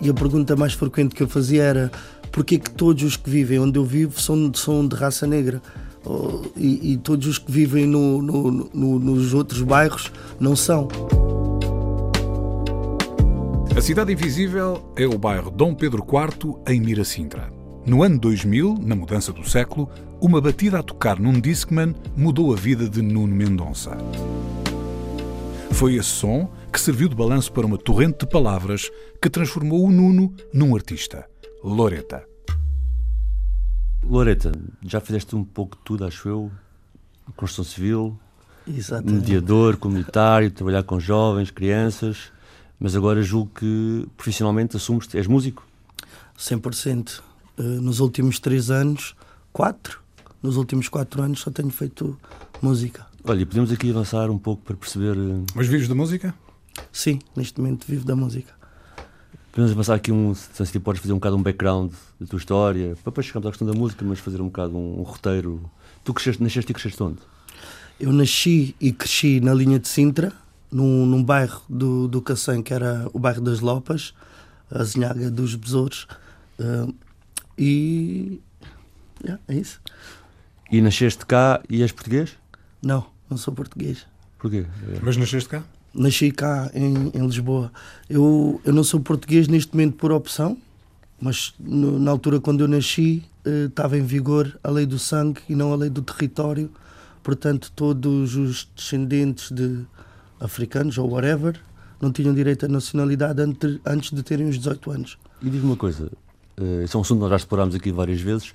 E a pergunta mais frequente que eu fazia era porquê que todos os que vivem onde eu vivo são, são de raça negra? E, e todos os que vivem no, no, no, nos outros bairros não são. A Cidade Invisível é o bairro Dom Pedro IV, em Miracintra. No ano 2000, na mudança do século, uma batida a tocar num Discman mudou a vida de Nuno Mendonça. Foi esse som que serviu de balanço para uma torrente de palavras que transformou o Nuno num artista. Loreta. Loreta, já fizeste um pouco de tudo, acho eu. Construção civil, Exatamente. mediador, comunitário, trabalhar com jovens, crianças, mas agora julgo que profissionalmente assumes és músico. 100%. Uh, nos últimos três anos, quatro, nos últimos quatro anos só tenho feito música. Olha, podemos aqui avançar um pouco para perceber. uh, Mas vives da música? Sim, neste momento vivo da música. Podemos avançar aqui um. Se assim, podes fazer um bocado um background da tua história, para depois chegarmos à questão da música, mas fazer um bocado um, um roteiro. Tu cresceste, nasceste e cresceste onde? Eu nasci e cresci na linha de Sintra, num, num bairro do, do Cacém, que era o bairro das Lopas, a Zinhaga dos Besouros. Uh, e. yeah, é isso. E nasceste cá e és português? Não, não sou português. Porquê? Mas nasceste cá? Nasci cá em, em Lisboa. Eu, eu não sou português neste momento por opção, mas no- na altura quando eu nasci eh, estava em vigor a lei do sangue e não a lei do território. Portanto, todos os descendentes de africanos ou whatever não tinham direito à nacionalidade ante- antes de terem os 18 anos. E diz-me uma coisa, eh, esse é um assunto que nós já explorámos aqui várias vezes,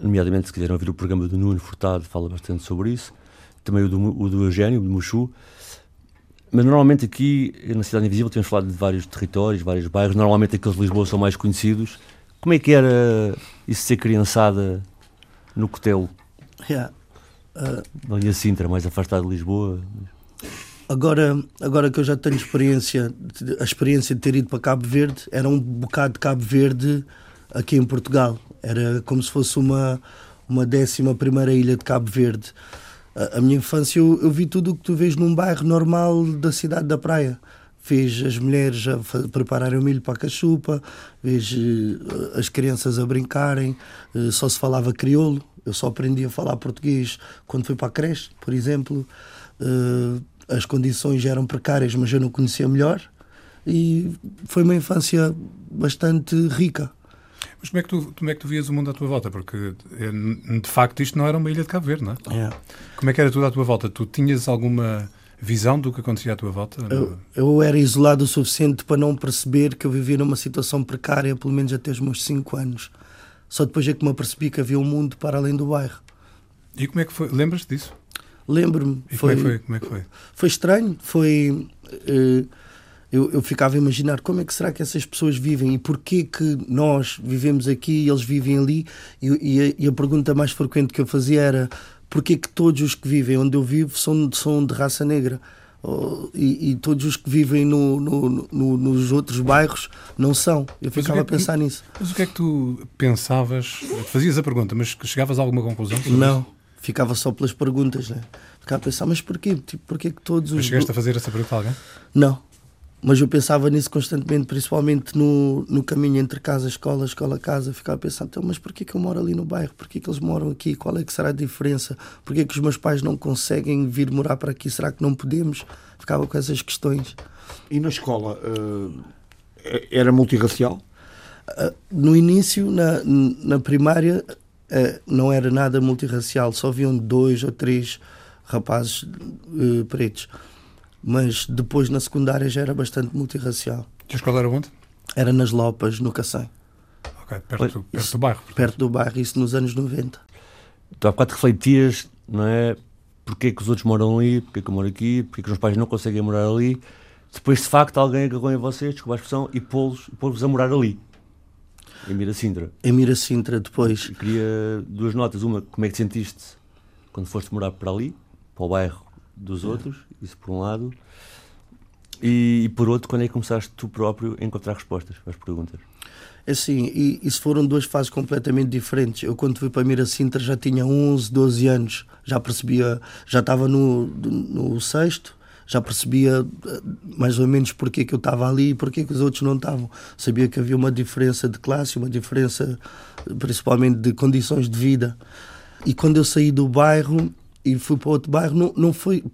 nomeadamente se quiserem ouvir o programa do Nuno Furtado, fala bastante sobre isso, também o do, o do Eugénio, do Muxu. Mas normalmente aqui, na Cidade Invisível, temos falado de vários territórios, vários bairros, normalmente aqueles de Lisboa são mais conhecidos. Como é que era isso de ser criançada no Cotelo, Yeah. Uh, na linha Sintra, mais afastado de Lisboa? Agora, agora que eu já tenho experiência, a experiência de ter ido para Cabo Verde, era um bocado de Cabo Verde aqui em Portugal. Era como se fosse uma, uma décima primeira ilha de Cabo Verde. A, a minha infância, eu, eu vi tudo o que tu vês num bairro normal da cidade da praia. Vês as mulheres a prepararem o milho para a cachupa, vês eh, as crianças a brincarem, eh, só se falava crioulo. Eu só aprendi a falar português quando fui para a creche, por exemplo. Eh, as condições eram precárias, mas eu não conhecia melhor. E foi uma infância bastante rica. Mas como é, que tu, como é que tu vias o mundo à tua volta? Porque, eh, de facto, isto não era uma ilha de Cabo Verde, não é? É. Como é que era tudo à tua volta? Tu tinhas alguma visão do que acontecia à tua volta? Eu, eu era isolado o suficiente para não perceber que eu vivia numa situação precária, pelo menos até os meus 5 anos. Só depois é que me apercebi que havia um mundo para além do bairro. E como é que foi? Lembras-te disso? Lembro-me, E foi, como, é que foi? como é que foi? foi estranho. Foi. eh, eu, eu ficava a imaginar como é que será que essas pessoas vivem e porquê que nós vivemos aqui e eles vivem ali. E, e a, e a pergunta mais frequente que eu fazia era porquê que todos os que vivem onde eu vivo são, são de raça negra? Oh, e, e todos os que vivem no, no- no- nos outros bairros não são. Eu que ficava é a pensar nisso. Mas o que é que tu pensavas? Fazias a pergunta, mas chegavas a alguma conclusão? Não, ficava só pelas perguntas. Né? Ficava a pensar, mas porquê? Tipo, porquê que todos isso? Mas os. chegaste a fazer essa pergunta a alguém? Não. Mas eu pensava nisso constantemente, principalmente no, no caminho entre casa, escola, escola, casa. Ficava a pensar, então, mas porquê que eu moro ali no bairro? Porquê que eles moram aqui? Qual é que será a diferença? Porquê que os meus pais não conseguem vir morar para aqui? Será que não podemos? Ficava com essas questões. E na escola eh, era multirracial? Ah, No início, na, na primária, ah, não era nada multirracial, só haviam dois ou três rapazes eh, pretos. Mas depois, na secundária, já era bastante multirracial. E a escola era onde? Era nas Lopas, no Cacém, Ok, perto, perto do bairro. perto do bairro, isso nos anos 90. Tu há bocado refletias, não é? porque é que os outros moram ali, porque é que eu moro aqui, porque é que os meus pais não conseguem morar ali. Depois, de facto, alguém agarrou em vocês, desculpa a expressão, e pô-los pô a morar ali, em Miracintra. Em Miracintra, depois. E queria duas notas. Uma, como é que te sentiste quando foste morar para ali, para o bairro dos outros, isso por um lado. E, e por outro, quando é que começaste tu próprio a encontrar respostas às perguntas? É Assim, e isso foram duas fases completamente diferentes. Eu, quando fui para Miracintra, já tinha 11, 12 anos, já percebia, já estava no, no sexto, já percebia eh, mais ou menos porque que eu estava ali e porque que os outros não estavam. Sabia que havia uma diferença de classe, uma diferença principalmente de condições de vida. E quando eu saí do bairro e fui para outro bairro, não, não foi.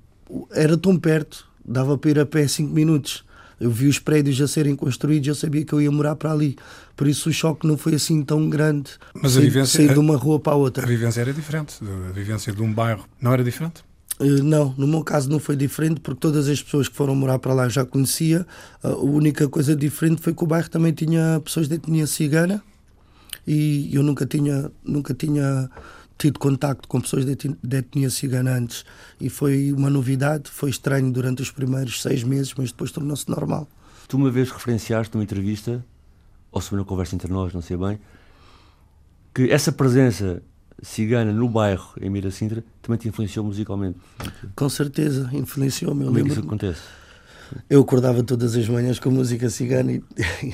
Era tão perto, dava para ir a pé 5 minutos. Eu vi os prédios a serem construídos, eu sabia que eu ia morar para ali. Por isso o choque não foi assim tão grande. Mas a vivência. Sair de uma rua para a outra. A vivência era diferente. A vivência de um bairro não era diferente? Uh, não, no meu caso não foi diferente porque todas as pessoas que foram morar para lá eu já conhecia. Uh, a única coisa diferente foi que o bairro também tinha pessoas de etnia cigana e eu nunca tinha, nunca tinha tido contacto com pessoas de etnia cigana antes e foi uma novidade, foi estranho durante os primeiros seis meses, mas depois tornou-se normal. Tu uma vez referenciaste numa entrevista, ou se uma conversa entre nós, não sei bem, que essa presença cigana no bairro, em Miracintra, também te influenciou musicalmente. Com certeza, influenciou-me. Como é que isso acontece? Eu acordava todas as manhãs com música cigana e,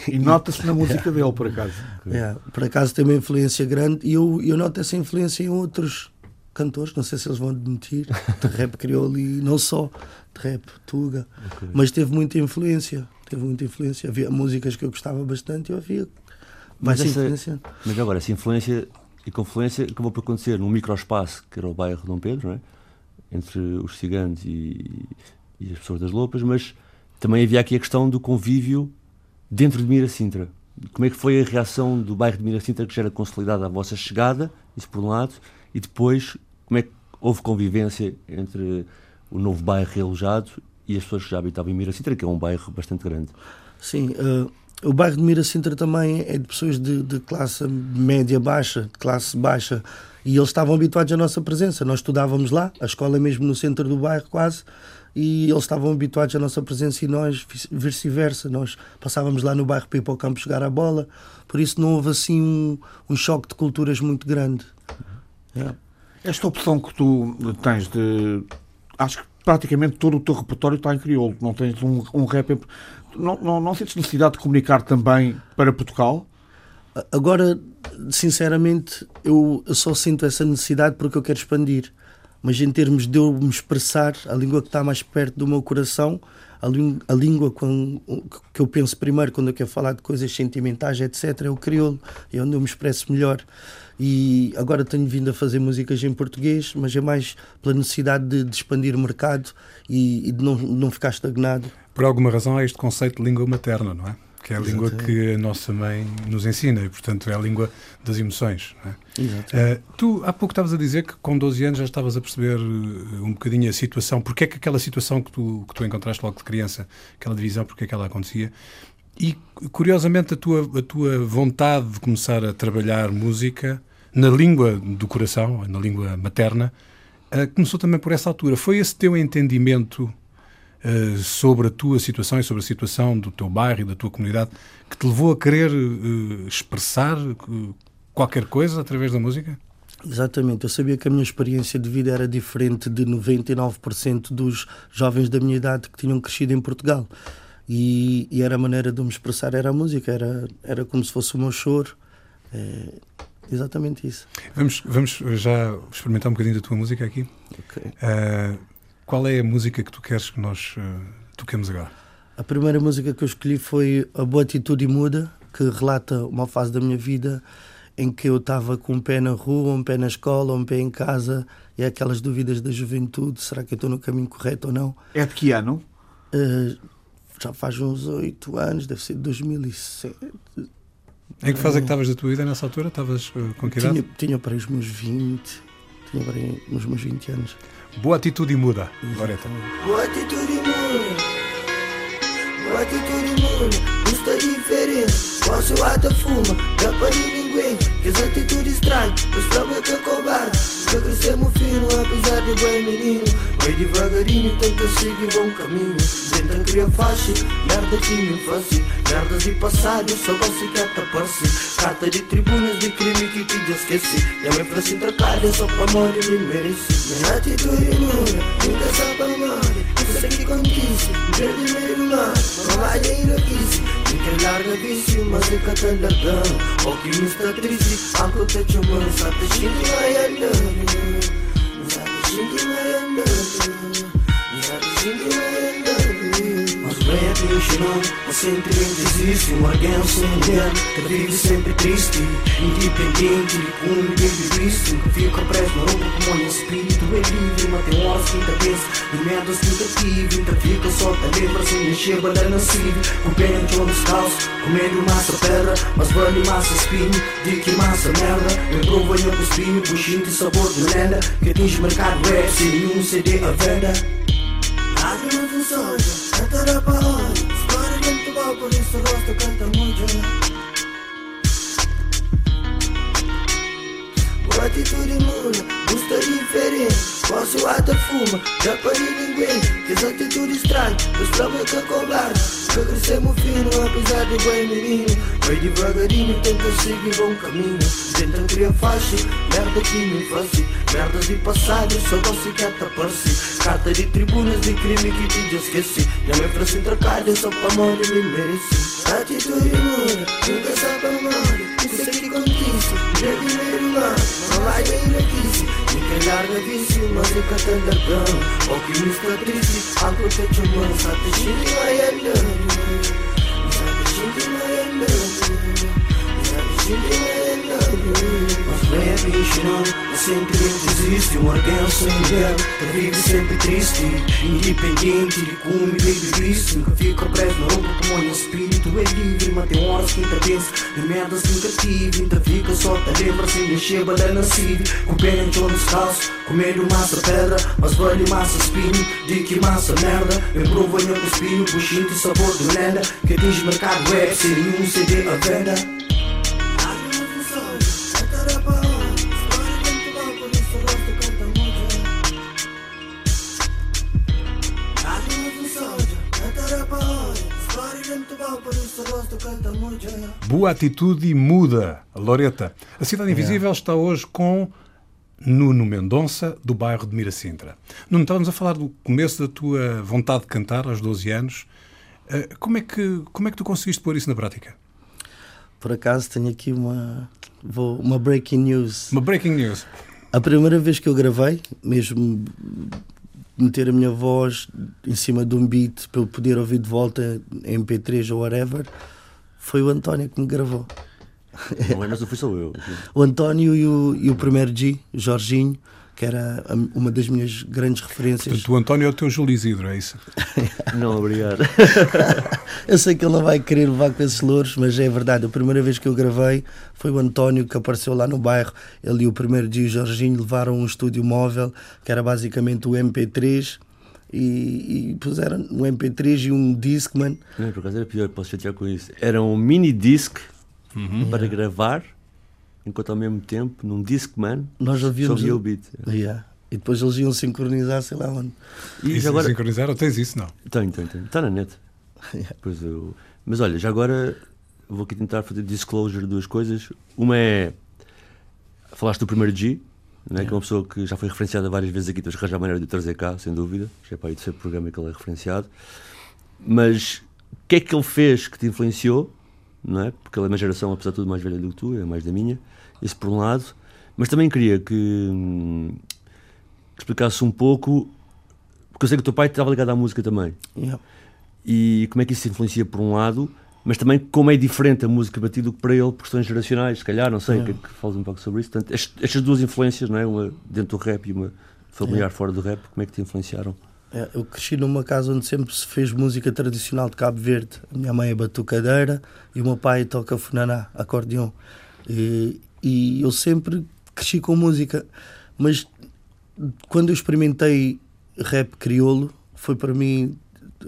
e nota-se na música dele, por acaso. É, por acaso tem uma influência grande e eu, eu noto essa influência em outros cantores, não sei se eles vão admitir, de rap criou ali, não só de rap, tuga, okay. mas teve muita influência, teve muita influência. Havia músicas que eu gostava bastante e eu havia. Mas, essa, mas agora, essa influência e confluência acabou por acontecer num microespaço que era o bairro de Dom Pedro, não é? entre os ciganos e, e as pessoas das Lopas, mas também havia aqui a questão do convívio dentro de Miracintra. Como é que foi a reação do bairro de Miracintra que já era consolidada a vossa chegada, isso por um lado, e depois como é que houve convivência entre o novo bairro realojado e as pessoas que já habitavam em Miracintra, que é um bairro bastante grande? Sim, uh, o bairro de Miracintra também é de pessoas de, de classe média baixa, de classe baixa, e eles estavam habituados à nossa presença. Nós estudávamos lá, a escola é mesmo no centro do bairro quase, e eles estavam habituados à nossa presença e nós vice-versa. Nós passávamos lá no bairro para ir para o campo jogar a bola, por isso não houve assim um, um choque de culturas muito grande. Yeah. Esta opção que tu tens de. Acho que praticamente todo o teu repertório está em crioulo, não tens um, um rap. Não, não, não sentes necessidade de comunicar também para Portugal? Agora, sinceramente, eu, só sinto essa necessidade porque eu quero expandir mas em termos de eu me expressar, a língua que está mais perto do meu coração, a, a língua com, que eu penso primeiro quando eu quero falar de coisas sentimentais, etc., é o crioulo, é onde eu me expresso melhor. E agora tenho vindo a fazer músicas em português, mas é mais pela necessidade de, de expandir o mercado e, e de não, não ficar estagnado. Por alguma razão há este conceito de língua materna, não é? Que é a língua que a nossa mãe nos ensina e, portanto, é a língua das emoções. É? Uh, tu há pouco estavas a dizer que com 12 anos já estavas a perceber uh, um bocadinho a situação, porque é que aquela situação que tu, que tu encontraste logo de criança, aquela divisão, porque é que ela acontecia. E, curiosamente, a tua, a tua vontade de começar a trabalhar música na língua do coração, na língua materna, uh, começou também por essa altura. Foi esse teu entendimento uh, sobre a tua situação e sobre a situação do teu bairro e da tua comunidade que te levou a querer uh, expressar qualquer coisa através da música? Exatamente, eu sabia que a minha experiência de vida era diferente de 99% dos jovens da minha idade que tinham crescido em Portugal. E, e, era a maneira de me expressar, era a música, era, era como se fosse o meu choro. É, exatamente isso. Vamos, vamos já experimentar um bocadinho da tua música aqui. Okay. Uh, qual é a música que tu queres que nós uh, toquemos agora? A primeira música que eu escolhi foi A Boa Atitude Muda, que relata uma fase da minha vida em que eu estava com um pé na rua, um pé na escola, um pé em casa, e aquelas dúvidas da juventude: será que eu estou no caminho correto ou não? É de que ano? Uh, já faz uns oito anos, deve ser de 2007. Em que fase é que estavas da tua vida nessa altura? Estavas uh, com que idade? Tinha, tinha para os meus 20, tinha para os meus 20 anos. Boa atitude muda, Loreta. Boa atitude muda, boa atitude muda, custa diferença. Posso até fuma, para ninguém Que as atitudes estranhas, mas sabe que é Que crescemos fino, apesar de bem menino. Vai devagarinho, tenta seguir bom caminho. Tenta criar faixa, merda que me Merdas de passado, só você quer tapar-se Carta de tribunas de crime que te esqueci. E a minha frase só pra morrer me merece. Minha atitude nula, nunca sabe amar. Isso sei que conquiste, perdi meio mar Não vai enlouquece que larga vício, mas é que tá largando O que me está triste, a que te Sabe, xingue vai andando Sabe, xingue vai apaixonado, mas sempre existe Um sem mulher, que vive sempre triste. Independente, um bebê visto fica preso no roupa como um espírito. É livre, mas tem horas que ainda pensa merdas que ainda tive, ainda fica só Tá lembra sem mexer, bala nascido. Com pena de um descalço, comendo massa pedra Mas vale massa espinho, de que massa merda provo eu com espinho, puxinho de sabor de lenda Que atinge mercado. Rap, sem nenhum CD à venda. Lágrimas de soja, cantará para onde? História dentro do baú, por isso gosto, canta muito Atitude muda, gusta diferente. Posso até fuma, já para ninguém. Que as atitudes estranhas, os problemas que cobarde Que crescemos fino, apesar de bem menino. Vai devagarinho, tenta seguir bom caminho. Tenta criar faixa, merda que me faz Merdas de passado, só você quer tapar-se Carta de tribunas de crime que te esqueci. E a minha frase trocada só pra morrer me merece Atitude muda, nunca sabe amar. Isso é que conquista, já primeiro mar Não vai bem na quise, fica larga vício Mas é que tá largando, o que me está triste Algo te chamando, sabe, xingue vai andando Sabe, xingue vai andando Sabe, xingue vai andando Mas mas sempre existe Um alguém sem mulher, que vive sempre triste Independente, de como baby visto Que fica preso no roupa como um espírito É livre, mas tem horas que ainda pensa De merdas nunca tive, ainda fica só Te lembra sem mexer, bala nascido Com pena de um descalço, comendo massa pedra Mas vale massa espinho, de que massa merda Eu provo eu com espinho, de sabor de lenda Que atinge mercado web, sem nenhum CD à venda Boa atitude e muda, Loreta. A Cidade Invisível está hoje com Nuno Mendonça, do bairro de Miracintra. Nuno, estávamos a falar do começo da tua vontade de cantar aos 12 anos. Eh, Como é que, como é que tu conseguiste pôr isso na prática? Por acaso tenho aqui uma, vou, uma breaking news. Uma breaking news. A primeira vez que eu gravei, mesmo meter a minha voz em cima de um beat para eu poder ouvir de volta em MP3 ou whatever, foi o António que me gravou. Não é, mas não fui só eu. O António e o, e o primeiro G, Jorginho, que era a- uma das minhas grandes referências. Portanto, o António é o teu Júlio Isidro, é isso? Não, obrigado. Eu sei que ele não vai querer levar com esses louros, mas é verdade. A primeira vez que eu gravei foi o António que apareceu lá no bairro. Ele e o primeiro dia o Jorginho levaram um estúdio móvel que era basicamente o MP3 e, e puseram um MP3 e um Discman. Não, por acaso era pior, posso chatear com isso. Era um mini disc para gravar, enquanto ao mesmo tempo, num Discman, Nós só via o beat. Yeah. E depois eles iam sincronizar, sei lá onde. E E já agora. sincronizar ou tens isso? Não. Tenho, tenho, tenho. Está na net. Pois eu... Mas olha, já agora vou aqui tentar fazer disclosure de duas coisas. Uma é. Falaste do primeiro G, né, que é uma pessoa que já foi referenciada várias vezes aqui, tens que arranjar a maneira de o trazer cá, sem dúvida. Já é para aí do seu programa que ele é referenciado. Mas o que é que ele fez que te influenciou? Não é? Porque ele é uma geração, apesar de tudo, mais velha do que tu, é mais da minha. Isso por um lado. Mas também queria que, hum, que explicasse um pouco. Porque eu sei que o teu pai estava ligado à música também Yeah. e como é que isso se influencia por um lado, mas também como é diferente a música batida para ele por questões geracionais, se calhar, não sei, Yeah. que, que falas um pouco sobre isso. Portanto, est- estas duas influências, não é? uma dentro do rap e uma familiar fora do rap, como é que te influenciaram? É, Eu cresci numa casa onde sempre se fez música tradicional de Cabo Verde. A minha mãe é batucadeira e o meu pai toca funaná, acordeão. E, e eu sempre cresci com música. Mas quando eu experimentei rap crioulo, foi para mim,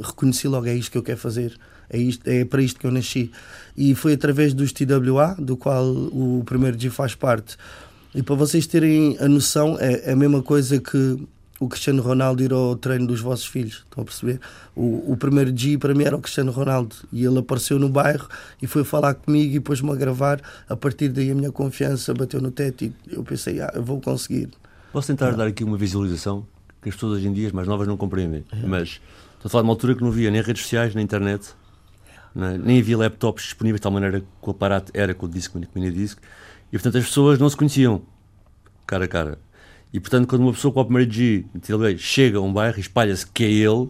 reconheci logo, é isto que eu quero fazer. É, isto, é para isto que eu nasci. E foi através dos TWA, do qual o primeiro G faz parte. E para vocês terem a noção, é, é a mesma coisa que o Cristiano Ronaldo ir ao treino dos vossos filhos. Estão a perceber? O, o primeiro G para mim era o Cristiano Ronaldo e ele apareceu no bairro e foi falar comigo e pôs-me a gravar. A partir daí a minha confiança bateu no teto e eu pensei, ah, eu vou conseguir. Posso tentar dar aqui uma visualização que as pessoas hoje em dia, as mais novas, não compreendem. Mas estou a falar de uma altura que não havia nem redes sociais, nem internet, né? nem havia laptops disponíveis de tal maneira que o aparato era com o disco, com o mini disco, e portanto as pessoas não se conheciam cara a cara. E portanto, quando uma pessoa com o primeiro G chega a um bairro e espalha-se que é ele,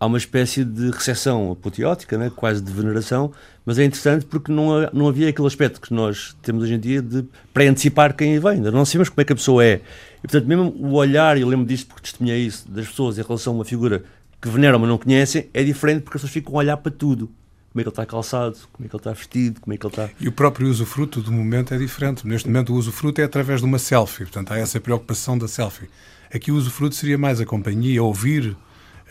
há uma espécie de recepção apoteótica, né? quase de veneração, mas é interessante porque não, não havia aquele aspecto que nós temos hoje em dia de pré-antecipar quem vem, ainda não sabemos como é que a pessoa é. E portanto, mesmo o olhar, e eu lembro disto porque testemunhei isso, das pessoas em relação a uma figura que veneram mas não conhecem, é diferente porque as pessoas ficam a olhar para tudo como é que ele está calçado, como é que ele está vestido, como é que ele está. E o próprio usufruto do momento é diferente. Neste momento, o usufruto é através de uma selfie, portanto, há essa preocupação da selfie. Aqui o usufruto seria mais a companhia, ouvir,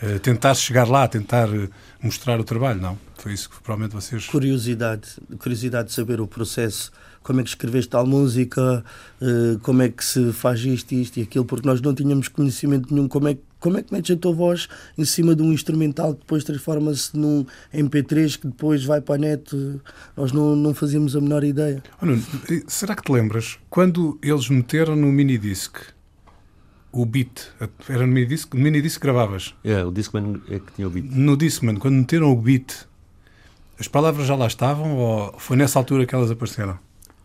uh, tentar chegar lá, tentar uh, mostrar o trabalho, não? Foi isso que provavelmente vocês. Curiosidade, curiosidade de saber o processo como é que escreveste tal música, uh, como é que se faz isto, isto e aquilo, porque nós não tínhamos conhecimento nenhum como é que como é que metes a tua voz em cima de um instrumental que depois transforma-se num MP3 que depois vai para a net? Nós não, não fazíamos a menor ideia. Oh, Nuno, será que te lembras quando eles meteram no minidisc o beat? Era no minidisc? No minidisc gravavas? É, o Discman é que tinha o beat. No Discman, quando meteram o beat, as palavras já lá estavam ou foi nessa altura que elas apareceram?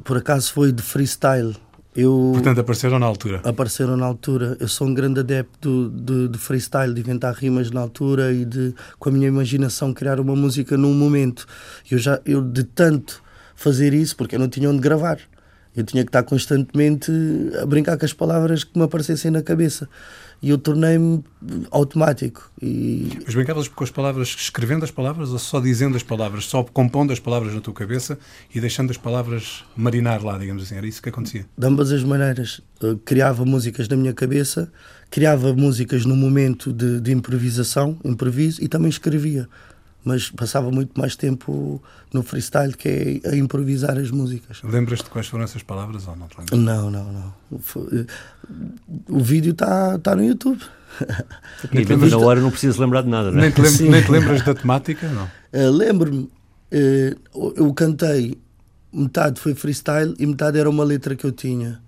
Por acaso foi de freestyle. Eu, Portanto, apareceram na altura. Apareceram na altura. Eu sou um grande adepto de, de, freestyle, de inventar rimas na altura e de, com a minha imaginação, criar uma música num momento. Eu já, eu de tanto fazer isso, porque eu não tinha onde gravar. Eu tinha que estar constantemente a brincar com as palavras que me aparecessem na cabeça e eu tornei-me automático. E... Mas brincavas com as palavras, escrevendo as palavras ou só dizendo as palavras, só compondo as palavras na tua cabeça e deixando as palavras marinar lá, digamos assim? Era isso que acontecia? De ambas as maneiras. Eu criava músicas na minha cabeça, criava músicas no momento de, de improvisação, improviso, e também escrevia mas passava muito mais tempo no freestyle que é a improvisar as músicas. Lembras-te quais foram essas palavras ou não te lembras? Não, não, não. O vídeo está tá no YouTube. E mesmo na hora não precisas lembrar de nada, não é? Nem te, lembra, nem te lembras da temática, não? Uh, Lembro-me, uh, eu cantei, metade foi freestyle e metade era uma letra que eu tinha.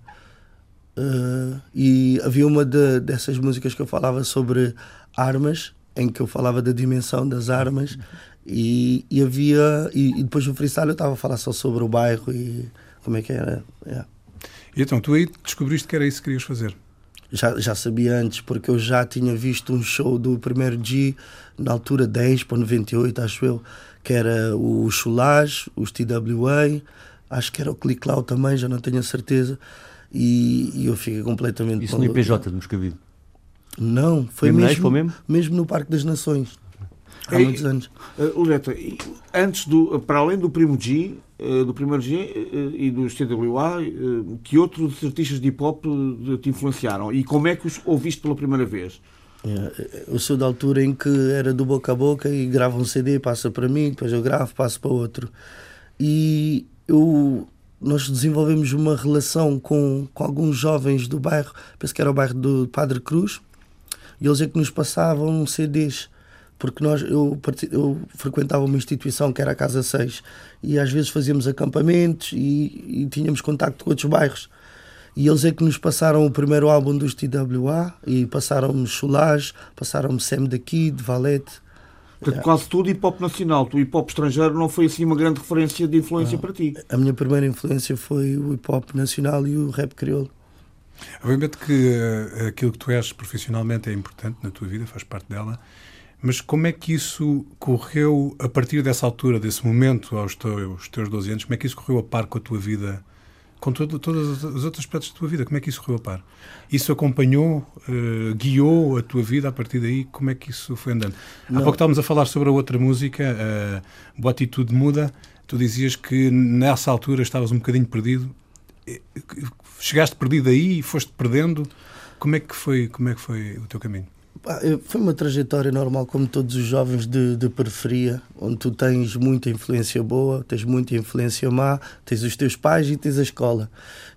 Uh, e havia uma de, dessas músicas que eu falava sobre armas em que eu falava da dimensão das armas e, e havia e, e, depois no freestyle eu estava a falar só sobre o bairro e como é que era yeah. e então tu aí descobriste que era isso que querias fazer? Já, já sabia antes porque eu já tinha visto um show do primeiro G na altura 10 para 98 acho eu que era o Chulage, os TWA acho que era o Click Cloud também já não tenho a certeza e, e eu fiquei completamente isso no IPJ de Moscavide não, foi mesmo, mesmo? mesmo no Parque das Nações. Há e, muitos anos. Uh, antes do, para além do primo G, uh, do primeiro G uh, e dos TWA, uh, que outros artistas de hip hop te influenciaram? E como é que os ouviste pela primeira vez? Eu sou da altura em que era do boca a boca e grava um CD, passa para mim, depois eu gravo, passo para outro. E eu, nós desenvolvemos uma relação com, com alguns jovens do bairro, penso que era o bairro do Padre Cruz, eles é que nos passavam CDs porque nós eu, eu frequentava uma instituição que era a Casa 6 e às vezes fazíamos acampamentos e, e tínhamos contacto com outros bairros e eles é que nos passaram o primeiro álbum dos TWA e passaram-me Chulage, passaram-me Sam the Kid, Valete Portanto, quase tudo hip hop nacional. O hip hop estrangeiro não foi assim uma grande referência de influência não. para ti. A minha primeira influência foi o hip hop nacional e o rap crioulo. Obviamente que uh, aquilo que tu és profissionalmente é importante na tua vida, faz parte dela, mas como é que isso correu a partir dessa altura, desse momento, aos teus, teus 12 anos, como é que isso correu a par com a tua vida, com todo, todos os outros aspectos da tua vida? Como é que isso correu a par? Isso acompanhou, uh, guiou a tua vida a partir daí? Como é que isso foi andando? Não. Há pouco estávamos a falar sobre a outra música, uh, Boa Atitude Muda. Tu dizias que nessa altura estavas um bocadinho perdido chegaste perdido aí e foste perdendo. Como é que foi, como é que foi o teu caminho? foi uma trajetória normal, como todos os jovens de, de, periferia, onde tu tens muita influência boa, tens muita influência má, tens os teus pais e tens a escola.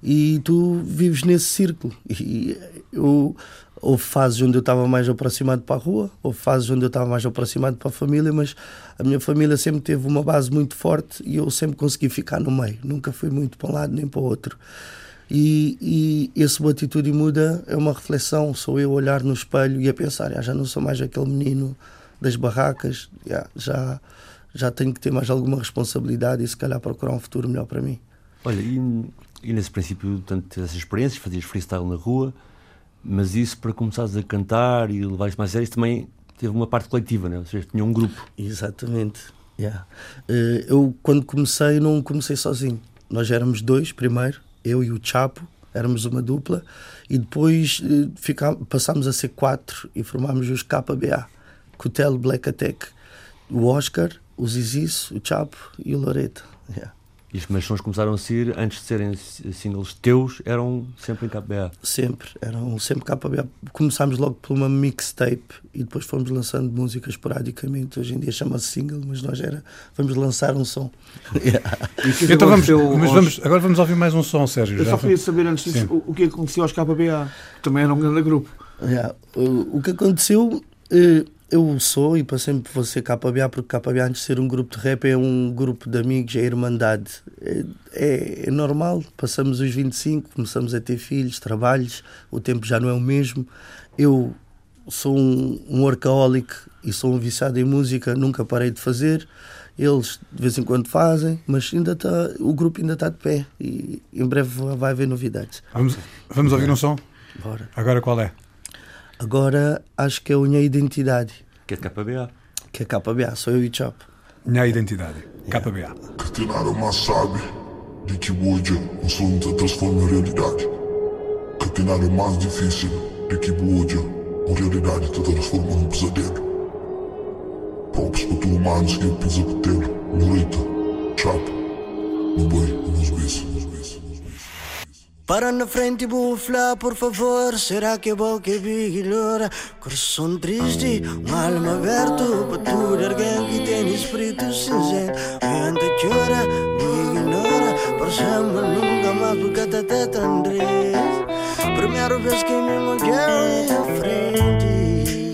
E tu vives nesse círculo. E eu, houve fases onde eu estava mais aproximado para a rua, houve fases onde eu estava mais aproximado para a família, mas a minha família sempre teve uma base muito forte e eu sempre consegui ficar no meio. Nunca fui muito para um lado nem para o outro. E, e esse Boa Atitude Muda é uma reflexão. Sou eu olhar no espelho e a pensar: ah, já não sou mais aquele menino das barracas, já, já, tenho que ter mais alguma responsabilidade e se calhar procurar um futuro melhor para mim. Olha, e, e nesse princípio, tanto essas experiências, fazias freestyle na rua, mas isso para começares a cantar e levar isso mais a sério, isso também teve uma parte coletiva, né? ou seja, tinha um grupo. Exatamente. Yeah. Eh, eu, quando comecei, não comecei sozinho. Nós éramos dois primeiro eu e o Chapo, éramos uma dupla, e depois eh, ficámos, passámos a ser quatro e formámos os KBA, Cotel Black Attack, o Oscar, o Zizice, o Chapo e o Loreto. Yeah. E os primeiros sons começaram a ser, antes de serem singles teus, eram sempre em KBA? Sempre, eram sempre KBA. Começámos logo por uma mixtape e depois fomos lançando músicas esporadicamente. Hoje em dia chama-se single, mas nós era, vamos lançar um som. então vamos, mas vamos, agora vamos ouvir mais um som, Sérgio. Eu só queria saber antes disso, o, o que aconteceu aos KBA, também era um grande grupo. Yeah. O, o que aconteceu... Uh, eu sou e para sempre vou ser KBA, porque KBA, antes de ser um grupo de rap, é um grupo de amigos, é irmandade. É, é, é, normal, passamos os 25, começamos a ter filhos, trabalhos, o tempo já não é o mesmo. Eu sou um, um workaholic e sou um viciado em música, nunca parei de fazer. Eles de vez em quando fazem, mas ainda tá, o grupo ainda está de pé e em breve vai haver novidades. Vamos, vamos ouvir um som? Bora. Agora qual é? Agora acho que é a minha identidade. Que é KBA. Que é KBA, sou eu e Chop. Minha identidade. KBA. Catinara mais sabe de que hoje um sonho se transforma em realidade. Catinara é mais difícil de que hoje uma realidade se transforma num pesadelo. Próprios para tu humanos que pisa peter, Morita, Chop, no boi, nos beijos. Para na frente e bufla, por favor Será que é bom que vigilora? Coração triste, um alma aberto Para tudo alguém que tem espírito cinzento anda chora, me ignora Por sempre nunca mais porque até te Andrés Primeira vez que me molhei à frente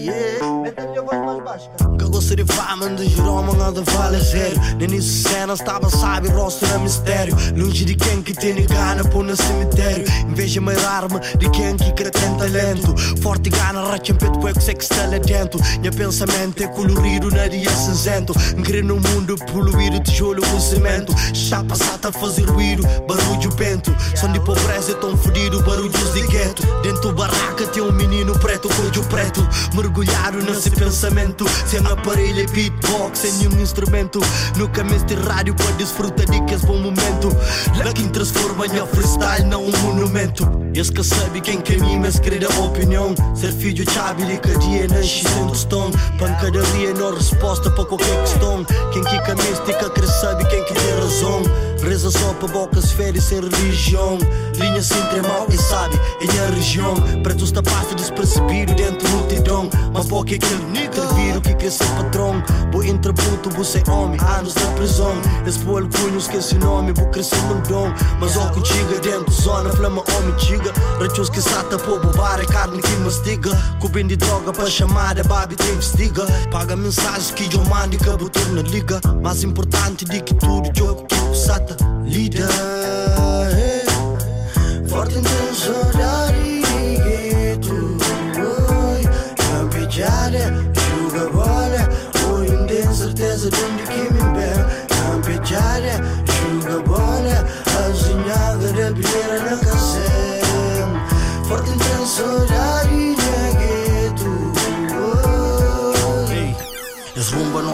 yeah. Mete a voz mais baixa Gosto de fama de Jerome, nada vale a sério Nem nisso cena estava sabe, rosto é mistério. Longe de quem que tem gana pôr no cemitério. Inveja maior arma de quem que quer ter talento Forte gana, racha em peito, é lá dentro Meu pensamento é colorido na dia cinzento. Querer num mundo poluído, tijolo com cimento. Chapa sata fazer ruído, barulho bento. Som de pobreza é tão fodido, barulhos de gueto. Dentro barraca tem um menino preto, cor preto. Mergulhado nesse pensamento. Sem aparelho é beatbox sem nenhum instrumento. Nunca me de rádio para desfrutar de que é bom momento. Lá quem transforma em freestyle não um monumento. Esse que sabe quem caminha mas querer a opinião. Ser filho chave de cada dia nasce sendo stone Pancadaria não resposta para qualquer questão. Quem que mística cresce sabe quem que tem razão Reza só para bocas férias sem religião. Linha entre mal e sabe, em minha região. Preto está passa despercebido dentro do multidão Mas é que ele vira o que quer ser patrão? Vou interputo, vou ser homem, anos na prisão. Esse polo cunho, esqueci nome, vou crescer dom Mas ó chega dentro zona, flama homem chiga Rachos que sata por bobar, é carne que mastiga. Cubim de droga para chamar, é babi tem investiga. Paga mensagens que eu mando e eu na liga. Mais importante de que tudo, jogo que o sata Lida Forte intenso dari gitu Oi, campeggiare Juga bola Oi,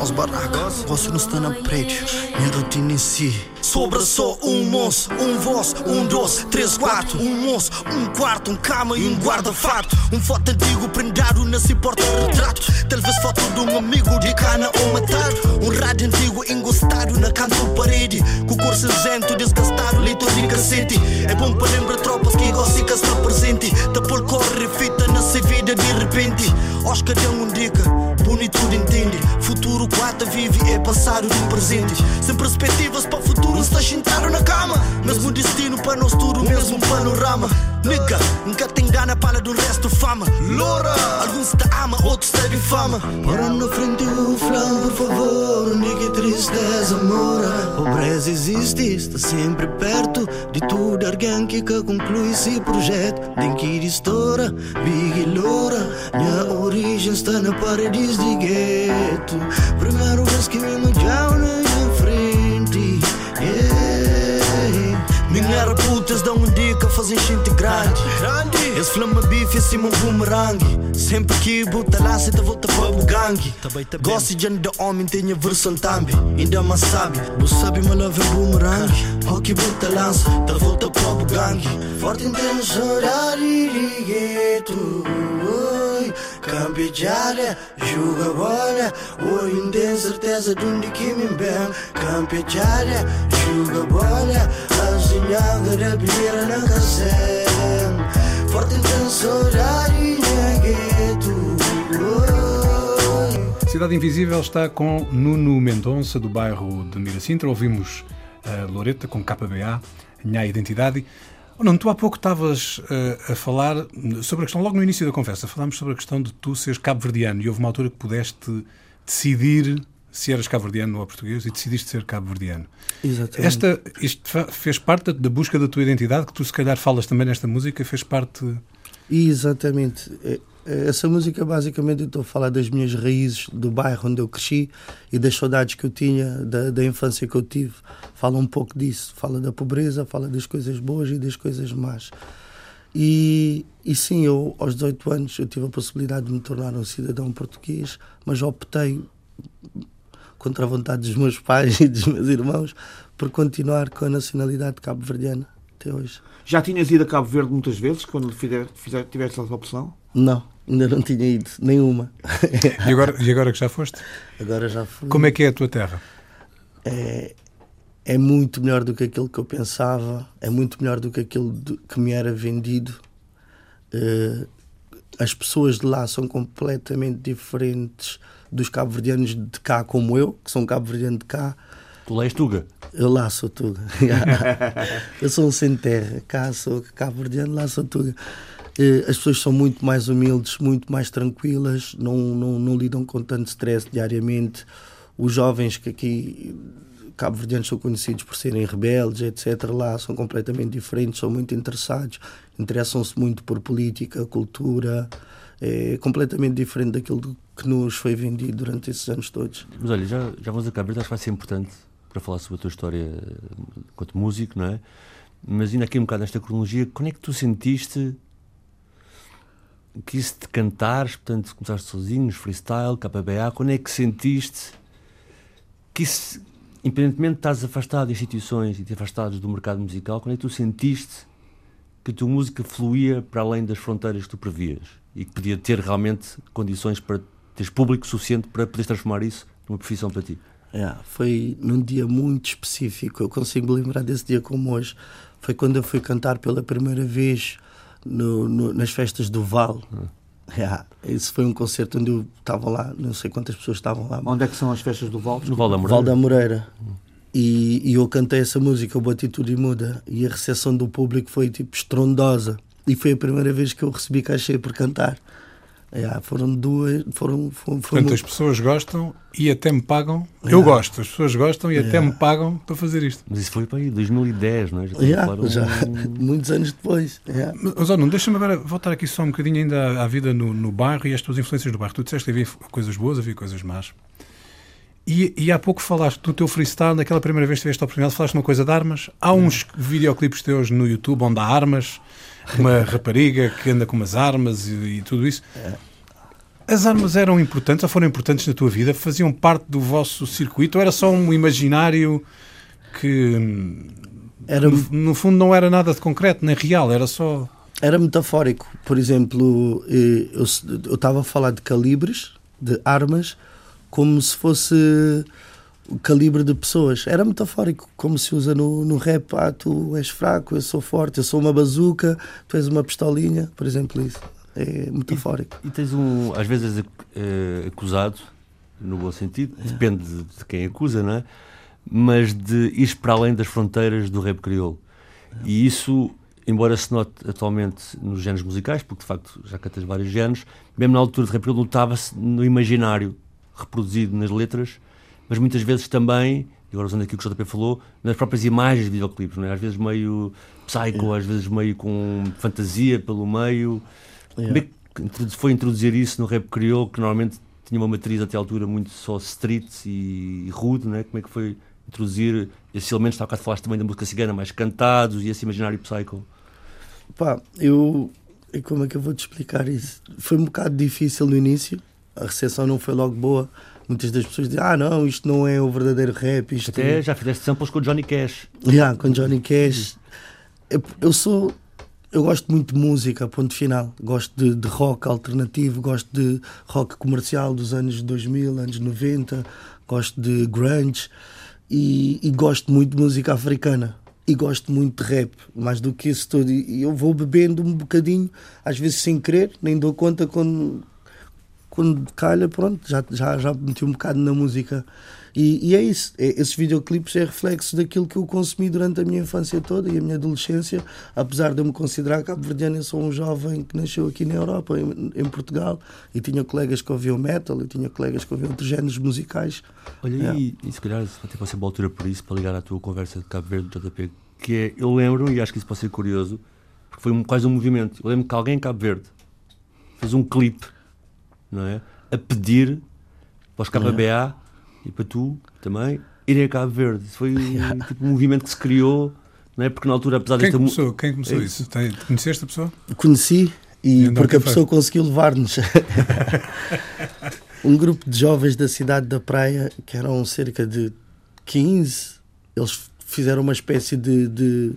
Nos barracas, você não está na prédio, minha rotina em si. Sobra só um moço, um voz, um doce, três quartos, um moço, um quarto, um cama e um guarda-fato. Um foto antigo prendado nesse porta-retrato. Talvez foto de um amigo de cana ou matado. Um rádio antigo engostado na canto parede. Com o cor cinzento, desgastado, leitor de cacete. É bom para lembrar tropas que gostam que está presente. Tapor corre, fita na vida vida de repente. Oscar deu um dica, bonito entende. Futuro quatro vive é passado do presente. Sem perspectivas para o futuro, estás sentado na cama. Mesmo destino para nós tudo, mesmo panorama. Nigga, nunca te engana para do resto fama. Loura, alguns te ama, outros te difama. Para na frente o flam, por favor. Nigga, tristeza, mora. Pobreza existe, está sempre perto de tudo. Alguém que conclui esse projeto. Tem que ir estoura, big loura. Minha origem está na paredes de gueto. Primeiro vez que me manjava na frente. Yeah. Minha putas dão um dica, fazem gente grande. Esse flama bife em cima um boomerang. Sempre que bota lá, cê tá volta para o gangue. Gosto de de homem, tem a versão também. Ainda mais sabe, você sabe, mas love é boomerang. Rock bota lança, tá volta para o gangue. Forte intenso, horário de gueto. Oi, Campegiare, juga bola. Oi, não tem certeza de onde que me bem. Campegiare, juga bola. Azinhaga da primeira na casa. Forte intenso, horário de gueto. Cidade Invisível está com Nuno Mendonça, do bairro de Miracintra. Ouvimos a Loreta com KBA, Nha Identidade. Oh, Nuno, tu há pouco estavas eh, a falar sobre a questão, logo no início da conversa, falámos sobre a questão de tu seres cabo-verdiano e houve uma altura que pudeste decidir se eras cabo-verdiano ou português e decidiste ser cabo-verdiano. Exatamente. Esta, isto fez parte da busca da tua identidade, que tu se calhar falas também nesta música, fez parte... Exatamente. É- Essa música, basicamente, eu estou a falar das minhas raízes, do bairro onde eu cresci e das saudades que eu tinha, da, da infância que eu tive. Fala um pouco disso. Fala da pobreza, fala das coisas boas e das coisas más. E, e sim, eu, aos 18 anos, eu tive a possibilidade de me tornar um cidadão português, mas optei, contra a vontade dos meus pais e dos meus irmãos, por continuar com a nacionalidade cabo-verdiana até hoje. Já tinhas ido a Cabo Verde muitas vezes, quando fizer, fizer, tiveste essa opção? Não, ainda não tinha ido, nenhuma. E agora, e agora que já foste? Agora já fui. Como é que é a tua terra? É, é muito melhor do que aquilo que eu pensava, é muito melhor do que aquilo do- que me era vendido. Eh, as pessoas de lá são completamente diferentes dos cabo-verdianos de cá, como eu, que sou um cabo-verdiano de cá. Tu lá és Tuga. Eu lá sou Tuga. eu sou um sem terra. Cá sou cabo-verdiano, lá sou Tuga. Eh, As pessoas são muito mais humildes, muito mais tranquilas, não, não, não lidam com tanto stress diariamente. Os jovens que aqui, cabo-verdianos, são conhecidos por serem rebeldes, etc., lá são completamente diferentes, são muito interessados, interessam-se muito por política, cultura. É completamente diferente daquilo que nos foi vendido durante esses anos todos. Mas olha, já, já vamos a Cabo Verde, acho que vai ser importante para falar sobre a tua história enquanto músico, não é? Mas ainda aqui um bocado nesta cronologia, quando é que tu sentiste que isso de cantares, portanto, começaste sozinho, freestyle, KBA, quando é que sentiste que isso, independentemente de estás afastado de instituições e de afastados do mercado musical, quando é que tu sentiste que a tua música fluía para além das fronteiras que tu previas e que podia ter realmente condições para teres público suficiente para poderes transformar isso numa profissão para ti? Yeah, foi num dia muito específico. Eu consigo me lembrar desse dia como hoje. Foi quando eu fui cantar pela primeira vez no- no- nas festas do Val. Yeah, esse foi um concerto onde eu estava lá, não sei quantas pessoas estavam lá. Onde é que são as festas do Val? No Val da Moreira? Val da Moreira. E, e eu cantei essa música, o Atitude e Muda. E a recepção do público foi tipo estrondosa. E foi a primeira vez que eu recebi cachê por cantar. Yeah, foram duas. Foram, foram, Portanto, as pessoas gostam e até me pagam. Eu gosto, as pessoas gostam e até Yeah. me pagam para fazer isto. Mas isso foi para aí, 2010, não é? Já estamos a Yeah, falar um- já, muitos anos depois. Yeah. Mas, ó, Nuno, deixa-me agora voltar aqui só um bocadinho ainda à, à vida no, no bairro e às tuas influências do bairro. Tu disseste que havia coisas boas, havia coisas más. E, e há pouco falaste do teu freestyle, naquela primeira vez que tiveste a oportunidade, falaste uma coisa de armas. Há uns videoclipes teus no YouTube onde há armas, uma rapariga que anda com umas armas e, e tudo isso. As armas eram importantes ou foram importantes na tua vida? Faziam parte do vosso circuito ou era só um imaginário que, Era, no, no fundo, não era nada de concreto, nem real, era só. era metafórico. Por exemplo, eh, eu estava a falar de calibres, de armas, como se fosse o calibre de pessoas. Era metafórico, como se usa no, no rap. Ah, tu és fraco, eu sou forte, eu sou uma bazuca, tu és uma pistolinha, por exemplo, isso. é metafórico. E, e tens um, às vezes uh, acusado, no bom sentido, é. depende de, quem acusa, não é? Mas de ir para além das fronteiras do rap crioulo. É. E isso, embora se note atualmente nos géneros musicais, porque de facto já cantas vários géneros, mesmo na altura de rap notava-se no imaginário reproduzido nas letras, mas muitas vezes também e agora usando aquilo que o JP falou, nas próprias imagens de videoclipes, não é? às vezes meio psycho, às vezes meio com fantasia pelo meio. Como é que foi introduzir isso no rap crioulo, que normalmente tinha uma matriz até à altura muito só street e rude, né? como é que foi introduzir esses elementos, está bocado falaste também da música cigana, mais cantados e esse imaginário psycho? Pá, eu... Como é que eu vou te explicar isso? Foi um bocado difícil no início, a recepção não foi logo boa, muitas das pessoas dizem, ah não, isto não é o verdadeiro rap. Isto Até é... já fizeste samples com o Johnny Cash. Yeah, com Johnny Cash. Eu, eu, sou. Eu gosto muito de música, ponto final. Gosto de, de, rock alternativo, gosto de rock comercial dos anos 2000, anos 90, gosto de grunge e, e gosto muito de música africana e gosto muito de rap, mais do que isso tudo. E eu vou bebendo um bocadinho, às vezes sem querer, nem dou conta quando, quando calha, pronto, já, já, já meti um bocado na música. E, e é isso, é, esses videoclipes é reflexo daquilo que eu consumi durante a minha infância toda e a minha adolescência, apesar de eu me considerar cabo-verdiano, eu sou um jovem que nasceu aqui na Europa, em, em, Portugal, e tinha colegas que ouviam metal, e tinha colegas que ouviam outros géneros musicais. Olha, e, e se calhar até pode ser uma altura por isso, para ligar à tua conversa de Cabo Verde, JP, que é, eu lembro, e acho que isso pode ser curioso, porque foi um, quase um movimento. Eu lembro que alguém em Cabo Verde fez um clipe não é? A pedir para os KBA é. e para tu também irem a Cabo Verde. Foi tipo, um movimento que se criou, não é? Porque na altura, apesar quem começou, Quem começou é isso? Tem, conheceste a pessoa? Conheci e, e porque a pessoa foi? conseguiu levar-nos. um grupo de jovens da cidade da Praia, que eram cerca de 15, eles fizeram uma espécie de, de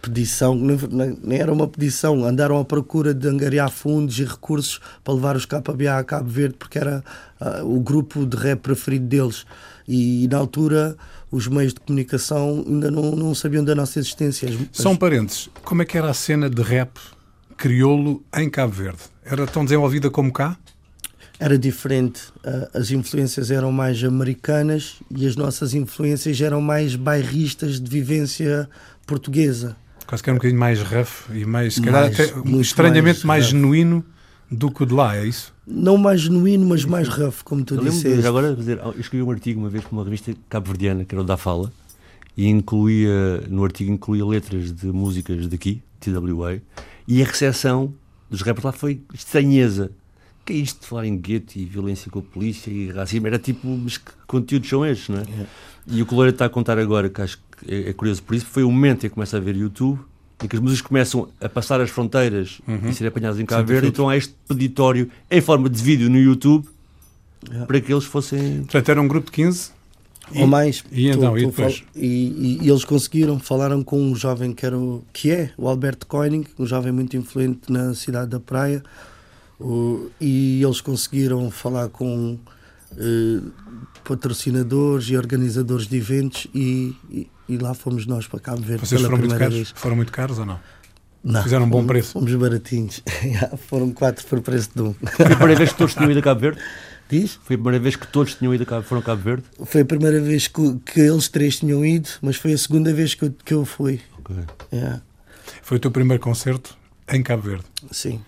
pedição, nem era uma pedição, andaram à procura de angariar fundos e recursos para levar os KBA a Cabo Verde, porque era uh, o grupo de rap preferido deles. E, e, na altura os meios de comunicação ainda não, não sabiam da nossa existência. São parentes, como é que era a cena de rap crioulo em Cabo Verde? Era tão desenvolvida como cá? Era diferente. Ah, as influências eram mais americanas e as nossas influências eram mais bairristas de vivência portuguesa. Quase que era um bocadinho mais rough e mais, se calhar, mais, até, estranhamente mais, mais genuíno do que o de lá, é isso? Não mais genuíno, mas mais rough, como tu disseste. Agora, dizer, eu escrevi um artigo uma vez para uma revista cabo-verdiana, que era o Da Fala, e incluía, no artigo incluía letras de músicas daqui, TWA, e a recepção dos rappers lá foi estranheza. que é isto de falar em gueto e violência com a polícia e racismo? Era tipo, mas que conteúdos são estes, não é? é. E o que o Loura está a contar agora, que acho que é, é, curioso por isso, foi o momento em que começa a ver YouTube, em que as músicas começam a passar as fronteiras uhum. e serem apanhadas em Cabo Verde, então há este peditório em forma de vídeo no YouTube yeah. para que eles fossem. Portanto, era um grupo de 15 ou mais. E, então, tu, e depois? E, e, e, eles conseguiram, falaram com um jovem que, era o, que é o Alberto Koenig, um jovem muito influente na cidade da Praia, o, e eles conseguiram falar com eh, patrocinadores e organizadores de eventos e, e, lá fomos nós para Cabo Verde Vocês pela foram primeira muito vez. caros? Foram muito caros ou não? Não. Fizeram um bom preço? Fomos baratinhos. foram quatro por preço de um. Foi a primeira vez que todos tinham ido a Cabo Verde? Diz? Foi a primeira vez que todos tinham ido a Cabo, foram a Cabo Verde? Foi a primeira vez que, que eles três tinham ido, mas foi a segunda vez que eu, que eu fui. Okay. Yeah. Foi o teu primeiro concerto em Cabo Verde? Sim.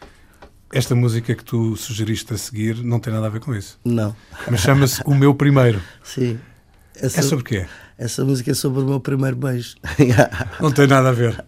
Esta música que tu sugeriste a seguir não tem nada a ver com isso. Não. Mas chama-se O Meu Primeiro. Sim. Essa, é sobre quê? Essa música é sobre o meu primeiro beijo. não tem nada a ver.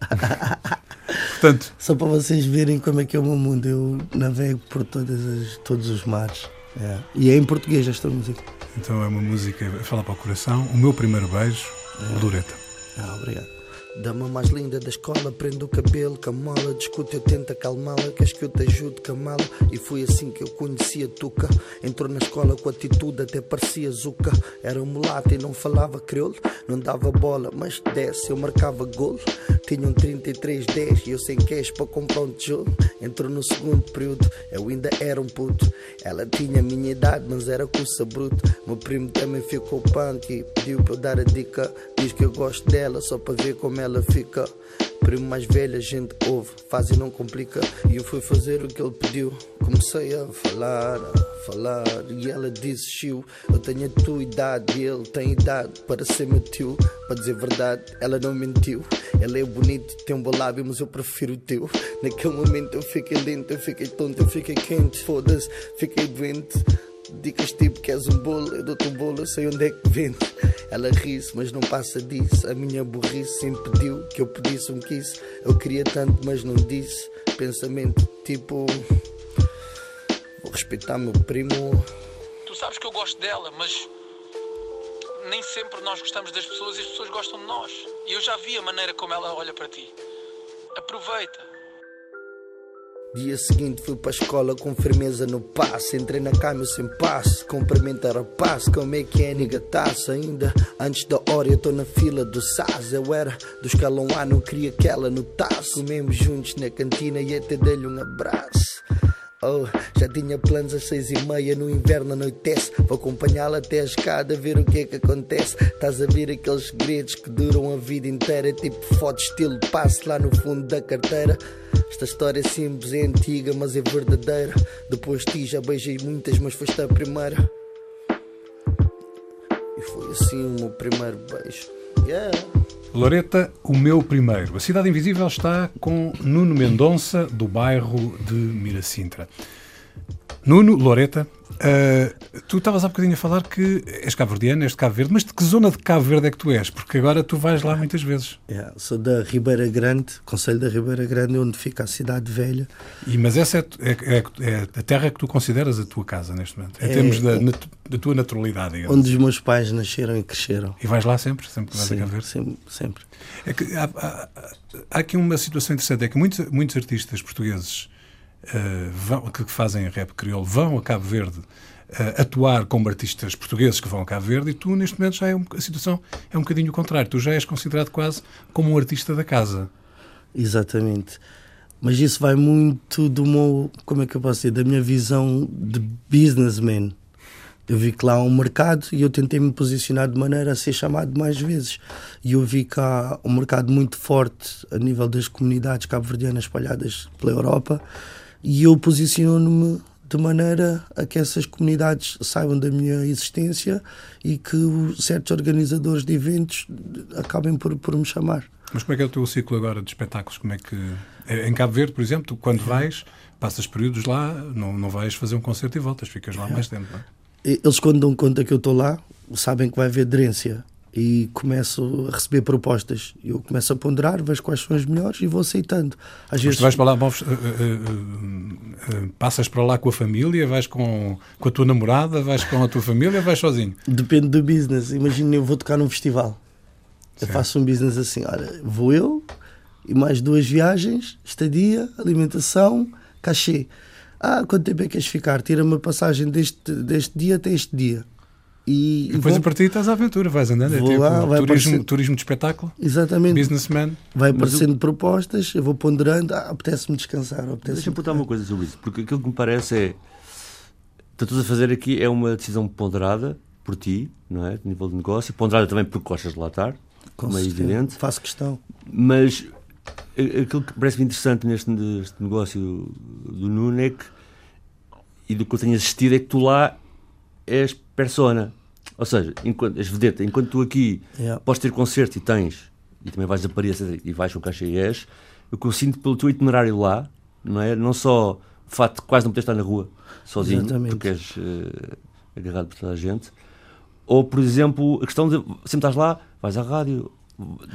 Portanto... Só para vocês verem como é que é o meu mundo. Eu navego por as, todos os mares. É. E é em português esta música. Então é uma música a falar para o coração. O meu primeiro beijo, é. Loreta. Ah, obrigado. Dama mais linda da escola, prende o cabelo, camala, discute, eu tento acalmá-la, queres que eu te ajude, camala? E foi assim que eu conheci a Tuca. Entrou na escola com atitude, até parecia Zuca. Era um mulato e não falava crioulo, não dava bola, mas desce, eu marcava golo. Tinha um 33-10 e eu sem cash para comprar um tijolo. Entrou no segundo período, eu ainda era um puto. Ela tinha a minha idade, mas era cursa bruto. Meu primo também ficou punk e pediu para eu dar a dica. Diz que eu gosto dela só para ver como ela fica. Primo mais velho, a gente ouve, faz e não complica. E eu fui fazer o que ele pediu. Comecei a falar, a falar. E ela Chiu, eu tenho a tua idade. E ele tem idade para ser meu tio. Para dizer verdade, ela não mentiu. Ela é bonita, tem um bom lábio, mas eu prefiro o teu. Naquele momento eu fiquei lento, eu fiquei tonto, eu fiquei quente. Foda-se, fiquei doente. Dicas tipo que és um bolo, eu dou-te um bolo, eu sei onde é que vende. Ela ri-se, mas não passa disso. A minha burrice impediu que eu pedisse um kiss. Eu queria tanto, mas não disse. Pensamento tipo. Vou respeitar meu primo. Tu sabes que eu gosto dela, mas nem sempre nós gostamos das pessoas e as pessoas gostam de nós. E eu já vi a maneira como ela olha para ti. Aproveita. Dia seguinte fui para a escola com firmeza no passe. Entrei na cama sem passe. Cumprimento a rapaz, como é que é, nigga? Taça ainda. Antes da hora eu tô na fila do SAS. Eu era do escalão A, não queria que ela notasse. Comemos juntos na cantina e até dei-lhe um abraço. Oh, já tinha planos às seis e meia, no inverno anoitece. Vou acompanhá-la até a escada, ver o que é que acontece. Estás a ver aqueles segredos que duram a vida inteira, tipo foto estilo passe lá no fundo da carteira. Esta história é simples, é antiga, mas é verdadeira. Depois de ti já beijei muitas, mas foste a primeira. E foi assim o meu primeiro beijo. Yeah. Loreta, o meu primeiro. A Cidade Invisível está com Nuno Mendonça, do bairro de Miracintra. Nuno, Loreta, uh, tu estavas há bocadinho a falar que és cabo-verdiano, és de Cabo Verde, mas de que zona de Cabo Verde é que tu és? Porque agora tu vais lá muitas vezes. Yeah, sou da Ribeira Grande, Conselho da Ribeira Grande, onde fica a Cidade Velha. E, mas essa é, é, é, é a terra que tu consideras a tua casa neste momento, em termos da, nat, da tua naturalidade. Digamos. Onde os meus pais nasceram e cresceram. E vais lá sempre? Sempre que vais Sim, a Cabo Verde? sempre. É há, há, há aqui uma situação interessante, é que muitos, muitos artistas portugueses vão, que fazem rap crioulo vão a Cabo Verde uh, atuar como artistas portugueses que vão a Cabo Verde e tu, neste momento, já é um, a situação é um bocadinho o contrário. Tu já és considerado quase como um artista da casa. Exatamente. Mas isso vai muito do meu, como é que eu posso dizer, da minha visão de businessman. Eu vi que lá há um mercado e eu tentei me posicionar de maneira a ser chamado mais vezes. E eu vi que há um mercado muito forte a nível das comunidades cabo-verdianas espalhadas pela Europa e eu posiciono-me de maneira a que essas comunidades saibam da minha existência e que certos organizadores de eventos acabem por, por me chamar. Mas como é que é o teu ciclo agora de espetáculos? Como é que em Cabo Verde, por exemplo, tu, quando vais, passas períodos lá, não, não vais fazer um concerto e voltas, ficas lá mais tempo. Não é? Eles, quando dão conta que eu estou lá, sabem que vai haver aderência e começo a receber propostas. Eu começo a ponderar, vejo quais são as melhores e vou aceitando. Às Mas vezes... tu vais para lá, uh, uh, uh, passas para lá com a família, vais com, com a tua namorada, vais com a tua família, vais sozinho? Depende do business. Imagina, eu vou tocar num festival. Eu faço um business assim, olha, vou eu e mais duas viagens, estadia, alimentação, cachê. Ah, quanto tempo é que queres ficar? Tira-me a passagem deste, deste dia até este dia. E, e depois vou, a partir estás à aventura, vais andando. É tipo lá, turismo, aparecer... turismo de espetáculo. Exatamente. Businessman. Vai aparecendo propostas, eu vou ponderando. Ah, apetece-me descansar. Apetece Deixa-me perguntar uma coisa sobre isso, porque aquilo que me parece é. Estás a fazer aqui é uma decisão ponderada por ti, não é? A nível de negócio, ponderada também por gostas de lá estar, como é evidente. Faço questão. Mas aquilo que parece-me interessante neste, neste negócio do Nuno é que, e do que eu tenho assistido, é que tu lá és persona. Ou seja, enquanto, és vedeta, enquanto tu aqui yeah. podes ter concerto e tens, e também vais a Paris e vais com caixa e és, o que eu sinto pelo teu itinerário lá, não é? Não só o facto de quase não poder estar na rua sozinho, Exatamente. porque és uh, agarrado por toda a gente, ou, por exemplo, a questão de sempre estás lá, vais à rádio,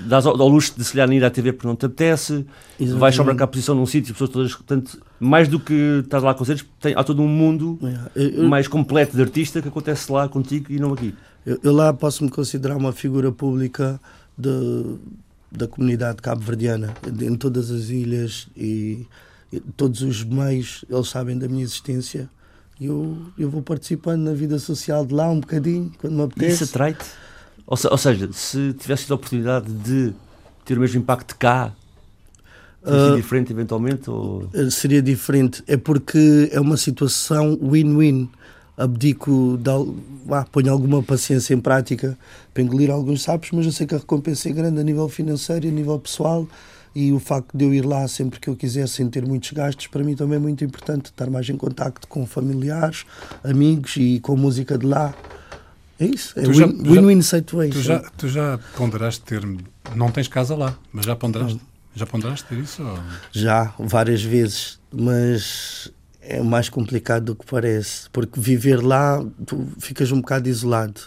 dás ao, ao, luxo de se lhe ir à TV porque não te apetece, Exatamente. vais só marcar a posição num sítio, pessoas todas, portanto, mais do que estás lá com concertos, tem, há todo um mundo eu, mais completo de artista que acontece lá contigo e não aqui. Eu, eu lá posso-me considerar uma figura pública de, da comunidade cabo-verdiana, em todas as ilhas e, e, todos os meios, eles sabem da minha existência. E eu, eu vou participando na vida social de lá um bocadinho, quando me apetece. Isso atrai-te? Ou, ou, seja, se tivesse tido a oportunidade de ter o mesmo impacto cá, seria uh, diferente eventualmente? Ou... Eh, seria diferente. É porque é uma situação win-win. abdico, de, ah, ponho alguma paciência em prática para engolir alguns sapos, mas eu sei que a recompensa é grande a nível financeiro e a nível pessoal e o facto de eu ir lá sempre que eu quiser sem ter muitos gastos para mim também é muito importante estar mais em contacto com familiares amigos e com música de lá é isso é win-win situation. tu já, tu já ponderaste ter não tens casa lá mas já ponderaste já ponderaste ter isso? Ou... já várias vezes mas é mais complicado do que parece porque viver lá tu ficas um bocado isolado.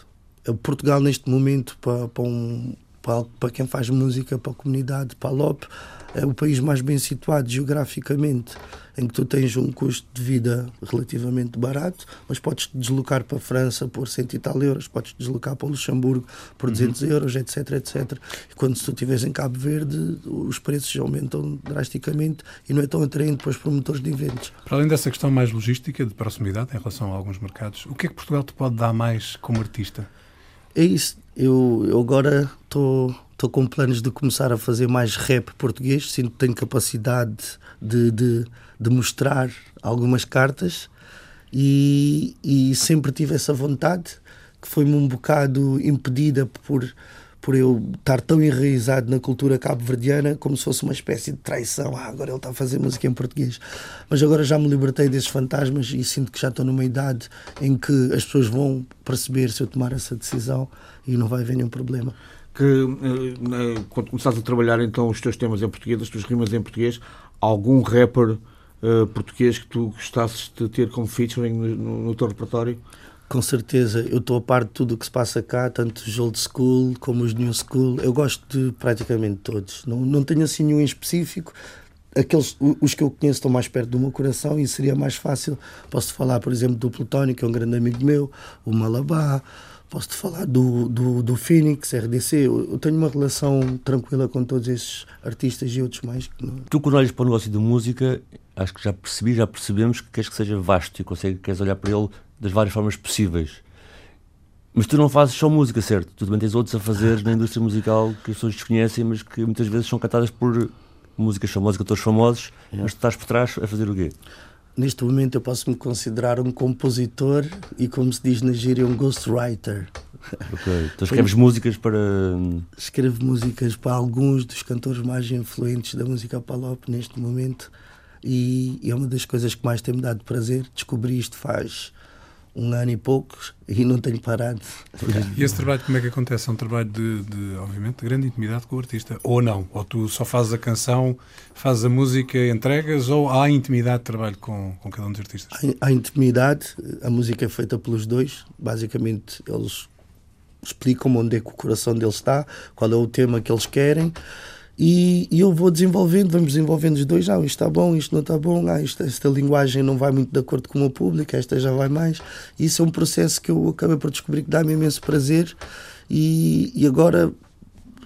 Portugal neste momento para, para um para, para quem faz música, para a comunidade, para a LOP, é o país mais bem situado geograficamente, em que tu tens um custo de vida relativamente barato, mas podes te deslocar para a França por cento e tal euros, podes te deslocar para o Luxemburgo por 200 uhum. euros, etc, etc. E quando tu estiveres em Cabo Verde, os preços aumentam drasticamente e não é tão atraente para os promotores de eventos. Para além dessa questão mais logística, de proximidade em relação a alguns mercados, o que é que Portugal te pode dar mais como artista? É isso. Eu, eu agora estou com planos de começar a fazer mais rap português. Sinto que tenho capacidade de, de, de mostrar algumas cartas e, e sempre tive essa vontade que foi-me um bocado impedida por por eu estar tão enraizado na cultura cabo-verdiana como se fosse uma espécie de traição. Ah, agora ele está a fazer música em português. Mas agora já me libertei desses fantasmas e sinto que já estou numa idade em que as pessoas vão perceber se eu tomar essa decisão e não vai haver nenhum problema. Que eh, eh, quando começaste a trabalhar então os teus temas em português, as tuas rimas em português, algum rapper uh, português que tu gostasses de ter como featuring no, no, no teu repertório? Com certeza, eu estou a par de tudo o que se passa cá, tanto os old school como os new school. Eu gosto de praticamente todos. Não, não tenho assim nenhum em específico. Aqueles, os que eu conheço estão mais perto do meu coração e seria mais fácil. Posso falar, por exemplo, do Plutónio, que é um grande amigo meu, o Malabá. Posso-te falar do, do, do Phoenix, RDC. Eu, eu, tenho uma relação tranquila com todos esses artistas e outros mais. Tu, quando olhas para o negócio de música, acho que já percebi, já percebemos que queres que seja vasto e consegues, queres olhar para ele das várias formas possíveis. Mas tu não fazes só música, certo? Tu também tens outros a fazer na indústria musical que as pessoas desconhecem, mas que muitas vezes são cantadas por músicas famosas, cantores famosos, yeah. mas tu estás por trás a fazer o quê? Neste momento eu posso me considerar um compositor e, como se diz na gíria, um ghostwriter. Ok, então escreves músicas para. Escrevo músicas para alguns dos cantores mais influentes da música palop neste momento e é uma das coisas que mais tem-me dado prazer. Descobri isto faz um ano e poucos e não tenho parado. E esse trabalho como é que acontece? É um trabalho de, de, obviamente, de grande intimidade com o artista, ou não? Ou tu só fazes a canção, fazes a música, entregas, ou há intimidade de trabalho com, com cada um dos artistas? Há, há intimidade, a música é feita pelos dois, basicamente eles explicam onde é que o coração deles está, qual é o tema que eles querem e, e, eu vou desenvolvendo, vamos desenvolvendo os dois. Ah, isto está bom, isto não está bom. Ah, isto, esta linguagem não vai muito de acordo com o meu público, esta já vai mais. Isso é um processo que eu acabei por descobrir que dá-me imenso prazer. E, e agora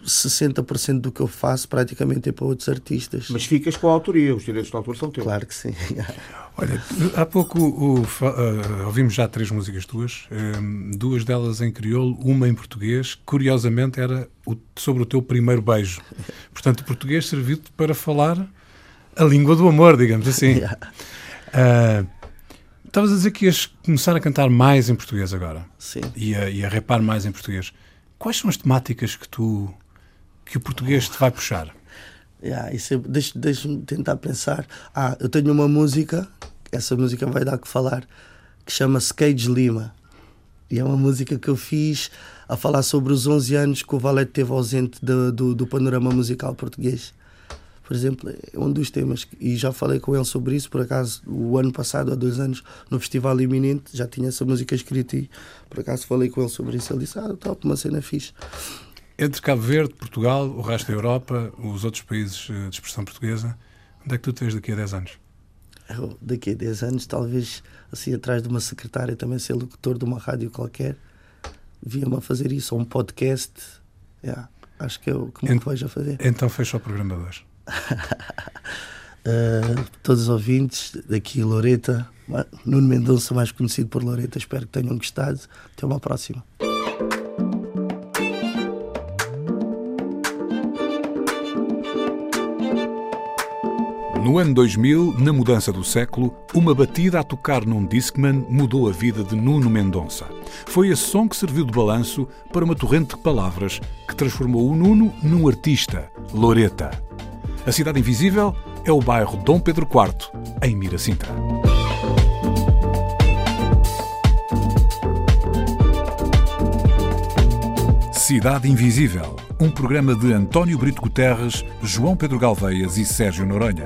60% do que eu faço praticamente é para outros artistas. Mas ficas com a autoria, os direitos de autor são teus. Claro que sim. Olha, há pouco o, uh, ouvimos já três músicas tuas, um, duas delas em crioulo, uma em português. Curiosamente era o, sobre o teu primeiro beijo. Portanto, o português serviu-te para falar a língua do amor, digamos assim. Uh, estavas a dizer que ias começar a cantar mais em português agora. Sim. E a, e a repar mais em português. Quais são as temáticas que tu que o português te vai puxar? Yeah, deixa-me deixa tentar pensar. Ah, eu tenho uma música, essa música vai dar que falar, que chama-se Cage Lima. E é uma música que eu fiz a falar sobre os 11 anos que o Valete teve ausente do, do, do panorama musical português. Por exemplo, é um dos temas, e já falei com ele sobre isso, por acaso, o ano passado, há dois anos, no Festival Iminente, já tinha essa música escrita e por acaso falei com ele sobre isso. Ele disse: Ah, top, uma cena fixe. Entre Cabo Verde, Portugal, o resto da Europa, os outros países eh, de expressão portuguesa, onde é que tu tens daqui a 10 anos? Eu, daqui a 10 anos, talvez assim atrás de uma secretária, também ser locutor de uma rádio qualquer, via-me a fazer isso, ou um podcast. Yeah, acho que é o que me Ent vejo a fazer. Então fecha o programa de hoje. uh, todos os ouvintes daqui, Loreta, Nuno Mendonça, mais conhecido por Loreta, espero que tenham gostado. Até uma próxima. No ano 2000, na mudança do século, uma batida a tocar num Discman mudou a vida de Nuno Mendonça. Foi esse som que serviu de balanço para uma torrente de palavras que transformou o Nuno num artista, Loreta. A Cidade Invisível é o bairro Dom Pedro IV, em Miracintra. Cidade Invisível, um programa de António Brito Guterres, João Pedro Galveias e Sérgio Noronha,